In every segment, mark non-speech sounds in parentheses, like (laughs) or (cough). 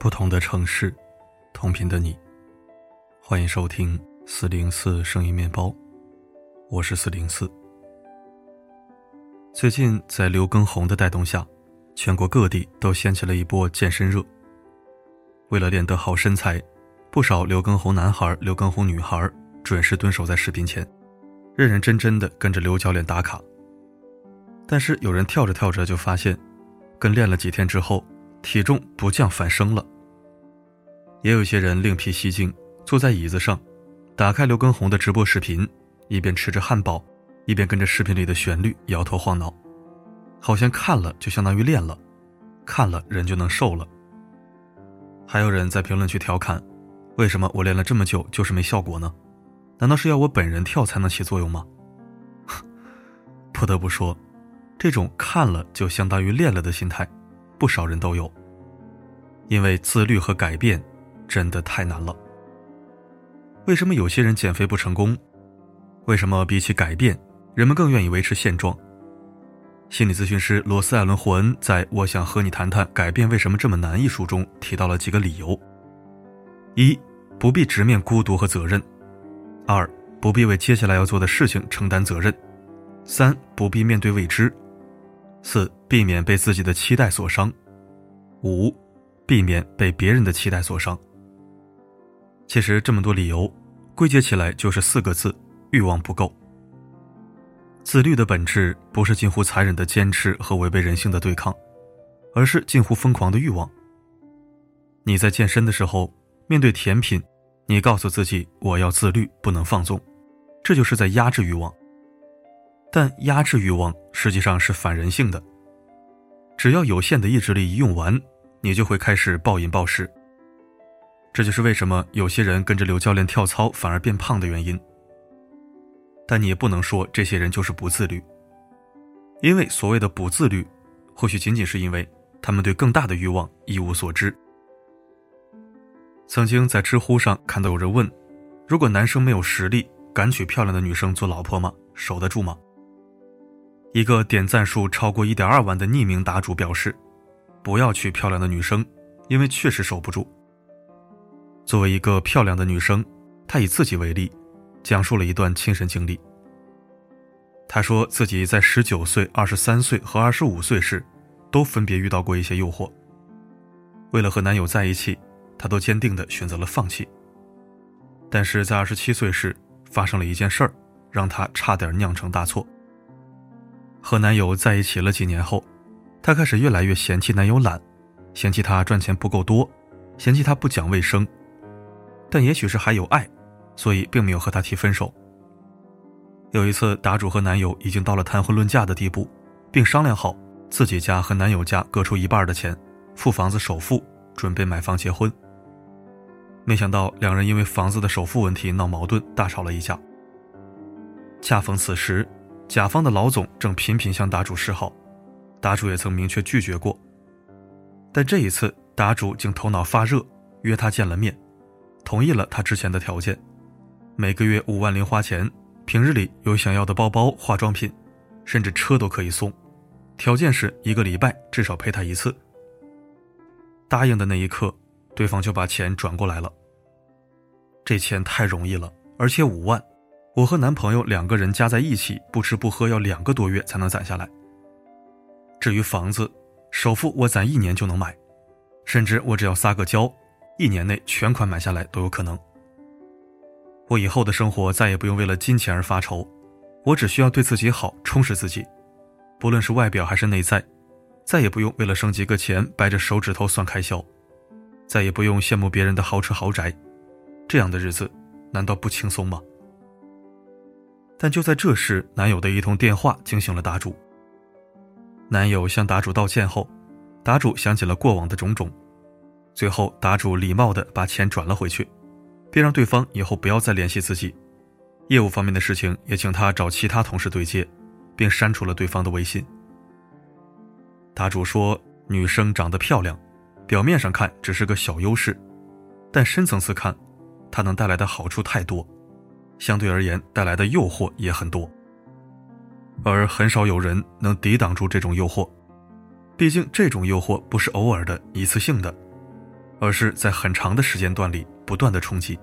不同的城市，同频的你，欢迎收听四零四声音面包，我是四零四。最近在刘畊宏的带动下，全国各地都掀起了一波健身热。为了练得好身材，不少刘畊宏男孩、刘畊宏女孩准时蹲守在视频前，认认真真的跟着刘教练打卡。但是有人跳着跳着就发现，跟练了几天之后，体重不降反升了。也有些人另辟蹊径，坐在椅子上，打开刘畊宏的直播视频，一边吃着汉堡，一边跟着视频里的旋律摇头晃脑，好像看了就相当于练了，看了人就能瘦了。还有人在评论区调侃：“为什么我练了这么久就是没效果呢？难道是要我本人跳才能起作用吗？” (laughs) 不得不说。这种看了就相当于练了的心态，不少人都有。因为自律和改变真的太难了。为什么有些人减肥不成功？为什么比起改变，人们更愿意维持现状？心理咨询师罗斯·艾伦·霍恩在《我想和你谈谈改变为什么这么难》一书中提到了几个理由：一、不必直面孤独和责任；二、不必为接下来要做的事情承担责任；三、不必面对未知。四、避免被自己的期待所伤；五、避免被别人的期待所伤。其实这么多理由，归结起来就是四个字：欲望不够。自律的本质不是近乎残忍的坚持和违背人性的对抗，而是近乎疯狂的欲望。你在健身的时候，面对甜品，你告诉自己我要自律，不能放纵，这就是在压制欲望。但压制欲望实际上是反人性的。只要有限的意志力一用完，你就会开始暴饮暴食。这就是为什么有些人跟着刘教练跳操反而变胖的原因。但你也不能说这些人就是不自律，因为所谓的不自律，或许仅仅是因为他们对更大的欲望一无所知。曾经在知乎上看到有人问：如果男生没有实力，敢娶漂亮的女生做老婆吗？守得住吗？一个点赞数超过一点二万的匿名答主表示：“不要娶漂亮的女生，因为确实守不住。”作为一个漂亮的女生，她以自己为例，讲述了一段亲身经历。她说自己在十九岁、二十三岁和二十五岁时，都分别遇到过一些诱惑。为了和男友在一起，她都坚定地选择了放弃。但是在二十七岁时，发生了一件事儿，让她差点酿成大错。和男友在一起了几年后，她开始越来越嫌弃男友懒，嫌弃他赚钱不够多，嫌弃他不讲卫生。但也许是还有爱，所以并没有和他提分手。有一次，答主和男友已经到了谈婚论嫁的地步，并商量好自己家和男友家各出一半的钱，付房子首付，准备买房结婚。没想到两人因为房子的首付问题闹矛盾，大吵了一架。恰逢此时。甲方的老总正频频向答主示好，答主也曾明确拒绝过。但这一次，答主竟头脑发热，约他见了面，同意了他之前的条件：每个月五万零花钱，平日里有想要的包包、化妆品，甚至车都可以送。条件是一个礼拜至少陪他一次。答应的那一刻，对方就把钱转过来了。这钱太容易了，而且五万。我和男朋友两个人加在一起，不吃不喝要两个多月才能攒下来。至于房子，首付我攒一年就能买，甚至我只要撒个娇，一年内全款买下来都有可能。我以后的生活再也不用为了金钱而发愁，我只需要对自己好，充实自己，不论是外表还是内在，再也不用为了省几个钱掰着手指头算开销，再也不用羡慕别人的豪车豪宅，这样的日子难道不轻松吗？但就在这时，男友的一通电话惊醒了答主。男友向答主道歉后，答主想起了过往的种种，最后答主礼貌地把钱转了回去，并让对方以后不要再联系自己，业务方面的事情也请他找其他同事对接，并删除了对方的微信。答主说：“女生长得漂亮，表面上看只是个小优势，但深层次看，它能带来的好处太多。”相对而言，带来的诱惑也很多，而很少有人能抵挡住这种诱惑。毕竟，这种诱惑不是偶尔的、一次性的，而是在很长的时间段里不断的冲击。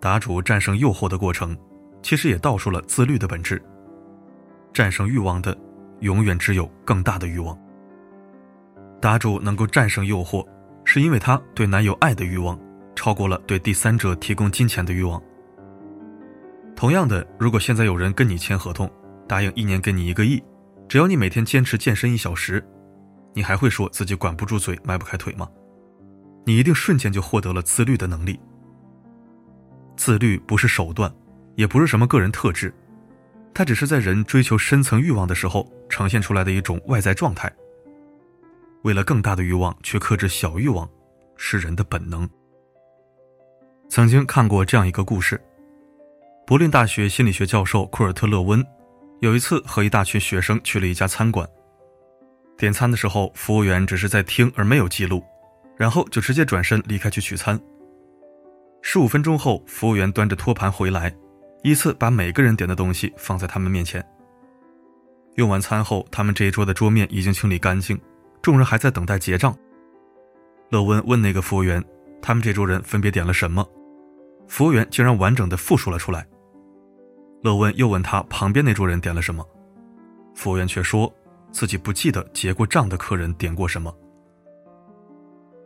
答主战胜诱惑的过程，其实也道出了自律的本质。战胜欲望的，永远只有更大的欲望。答主能够战胜诱惑，是因为他对男友爱的欲望超过了对第三者提供金钱的欲望。同样的，如果现在有人跟你签合同，答应一年给你一个亿，只要你每天坚持健身一小时，你还会说自己管不住嘴、迈不开腿吗？你一定瞬间就获得了自律的能力。自律不是手段，也不是什么个人特质，它只是在人追求深层欲望的时候呈现出来的一种外在状态。为了更大的欲望去克制小欲望，是人的本能。曾经看过这样一个故事：柏林大学心理学教授库尔特·勒温有一次和一大群学生去了一家餐馆，点餐的时候，服务员只是在听而没有记录，然后就直接转身离开去取餐。十五分钟后，服务员端着托盘回来，依次把每个人点的东西放在他们面前。用完餐后，他们这一桌的桌面已经清理干净，众人还在等待结账。乐温问那个服务员：“他们这桌人分别点了什么？”服务员竟然完整的复述了出来。乐温又问他旁边那桌人点了什么，服务员却说自己不记得结过账的客人点过什么。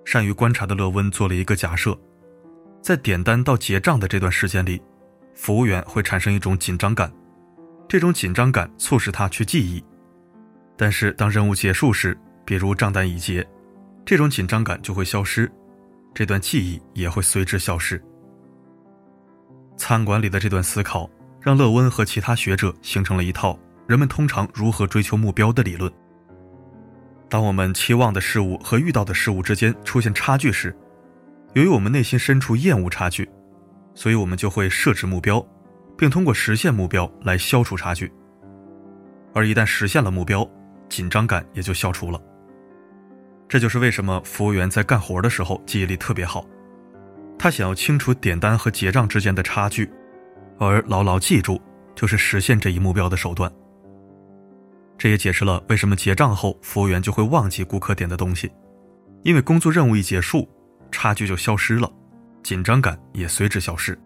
善于观察的乐温做了一个假设。在点单到结账的这段时间里，服务员会产生一种紧张感，这种紧张感促使他去记忆。但是当任务结束时，比如账单已结，这种紧张感就会消失，这段记忆也会随之消失。餐馆里的这段思考，让勒温和其他学者形成了一套人们通常如何追求目标的理论。当我们期望的事物和遇到的事物之间出现差距时，由于我们内心深处厌恶差距，所以我们就会设置目标，并通过实现目标来消除差距。而一旦实现了目标，紧张感也就消除了。这就是为什么服务员在干活的时候记忆力特别好，他想要清除点单和结账之间的差距，而牢牢记住就是实现这一目标的手段。这也解释了为什么结账后服务员就会忘记顾客点的东西，因为工作任务一结束。差距就消失了，紧张感也随之消失。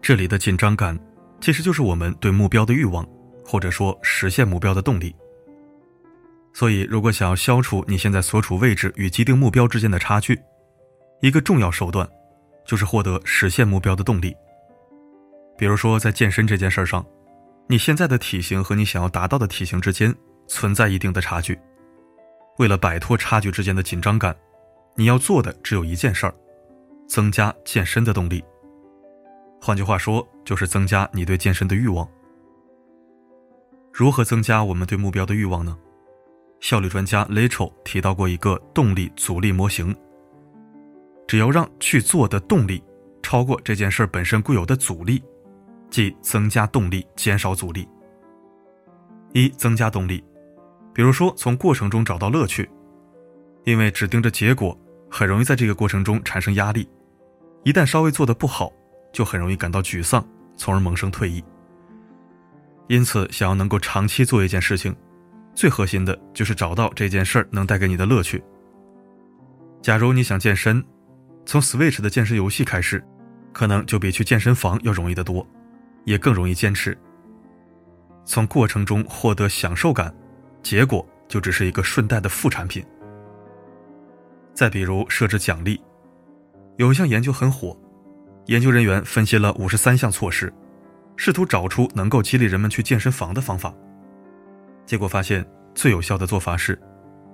这里的紧张感，其实就是我们对目标的欲望，或者说实现目标的动力。所以，如果想要消除你现在所处位置与既定目标之间的差距，一个重要手段，就是获得实现目标的动力。比如说，在健身这件事上，你现在的体型和你想要达到的体型之间存在一定的差距，为了摆脱差距之间的紧张感。你要做的只有一件事儿，增加健身的动力。换句话说，就是增加你对健身的欲望。如何增加我们对目标的欲望呢？效率专家 Lachel 提到过一个动力阻力模型。只要让去做的动力超过这件事本身固有的阻力，即增加动力，减少阻力。一、增加动力，比如说从过程中找到乐趣，因为只盯着结果。很容易在这个过程中产生压力，一旦稍微做的不好，就很容易感到沮丧，从而萌生退意。因此，想要能够长期做一件事情，最核心的就是找到这件事儿能带给你的乐趣。假如你想健身，从 Switch 的健身游戏开始，可能就比去健身房要容易得多，也更容易坚持。从过程中获得享受感，结果就只是一个顺带的副产品。再比如设置奖励，有一项研究很火，研究人员分析了五十三项措施，试图找出能够激励人们去健身房的方法。结果发现，最有效的做法是，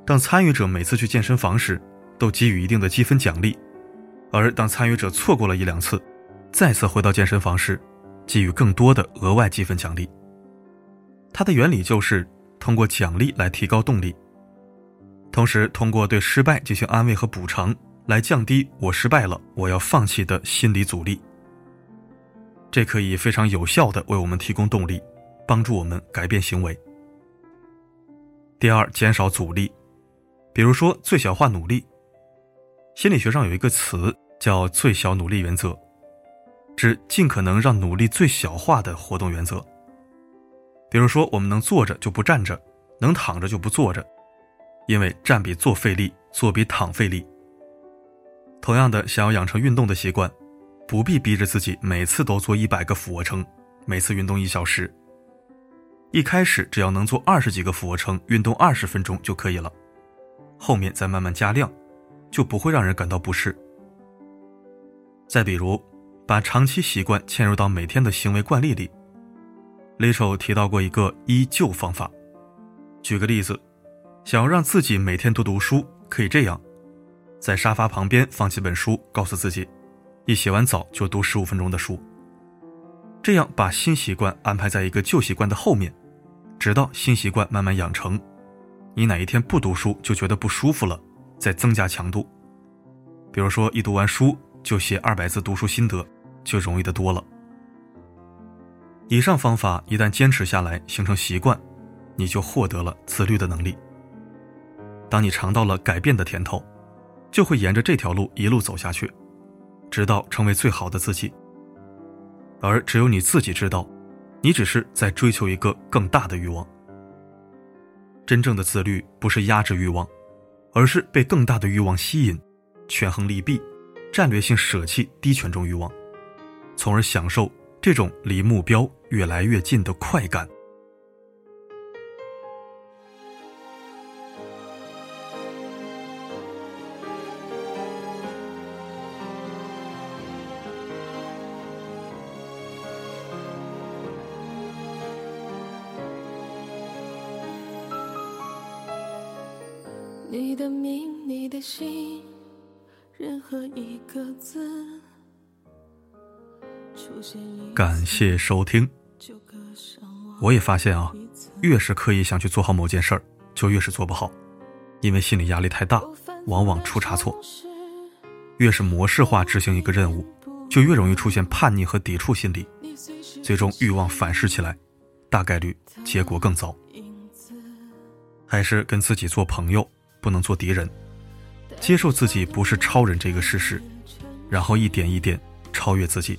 当参与者每次去健身房时，都给予一定的积分奖励；而当参与者错过了一两次，再次回到健身房时，给予更多的额外积分奖励。它的原理就是通过奖励来提高动力。同时，通过对失败进行安慰和补偿，来降低“我失败了，我要放弃”的心理阻力。这可以非常有效的为我们提供动力，帮助我们改变行为。第二，减少阻力，比如说最小化努力。心理学上有一个词叫“最小努力原则”，指尽可能让努力最小化的活动原则。比如说，我们能坐着就不站着，能躺着就不坐着。因为站比坐费力，坐比躺费力，同样的，想要养成运动的习惯，不必逼着自己每次都做一百个俯卧撑，每次运动一小时。一开始只要能做二十几个俯卧撑，运动二十分钟就可以了，后面再慢慢加量，就不会让人感到不适。再比如，把长期习惯嵌入到每天的行为惯例里。雷手提到过一个依旧方法，举个例子，想要让自己每天多读书，可以这样：在沙发旁边放几本书，告诉自己，一洗完澡就读十五分钟的书。这样把新习惯安排在一个旧习惯的后面，直到新习惯慢慢养成。你哪一天不读书就觉得不舒服了，再增加强度。比如说，一读完书。就写二百字读书心得，就容易的多了。以上方法一旦坚持下来，形成习惯，你就获得了自律的能力。当你尝到了改变的甜头，就会沿着这条路一路走下去，直到成为最好的自己。而只有你自己知道，你只是在追求一个更大的欲望。真正的自律不是压制欲望，而是被更大的欲望吸引，权衡利弊。战略性舍弃低权重欲望，从而享受这种离目标越来越近的快感。感谢收听。我也发现啊，越是刻意想去做好某件事儿，就越是做不好，因为心理压力太大，往往出差错。越是模式化执行一个任务，就越容易出现叛逆和抵触心理，最终欲望反噬起来，大概率结果更糟。还是跟自己做朋友，不能做敌人。接受自己不是超人这个事实，然后一点一点超越自己。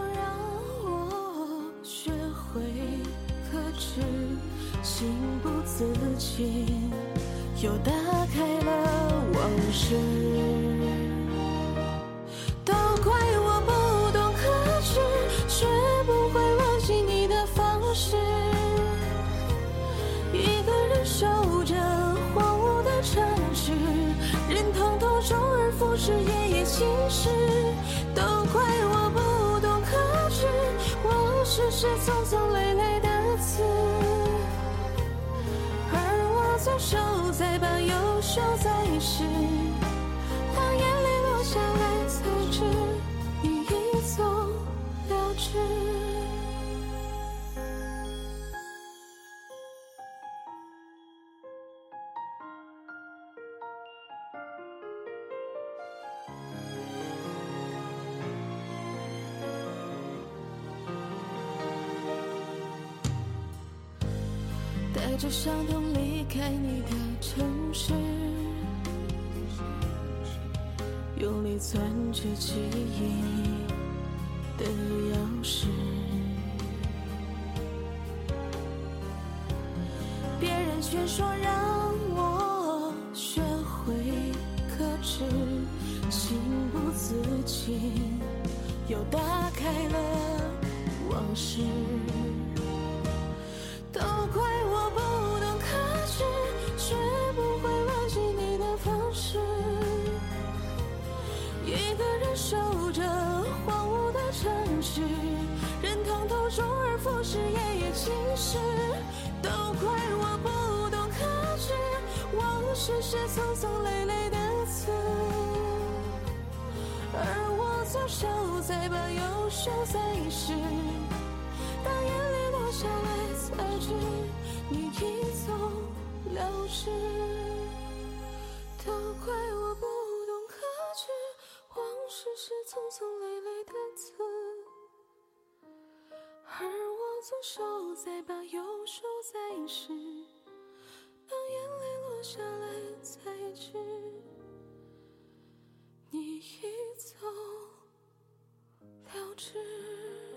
夜夜情事，都怪我不懂克制，我是是匆匆累累的词，而我左手在把右手在试，当眼泪落下来才知，着伤痛离开你的城市，用力攥着记忆的钥匙。别人劝说让我学会克制，情不自禁又打开了往事。周而复始，夜夜侵蚀。都怪我不懂克制，往事是匆匆累累的字，而我左手在把右手在试。当眼泪落下来，才知你已走了之。都怪我不懂克制，往事是匆匆累累的字，而左手再把右手再试。当眼泪落下来，才知你已走了之。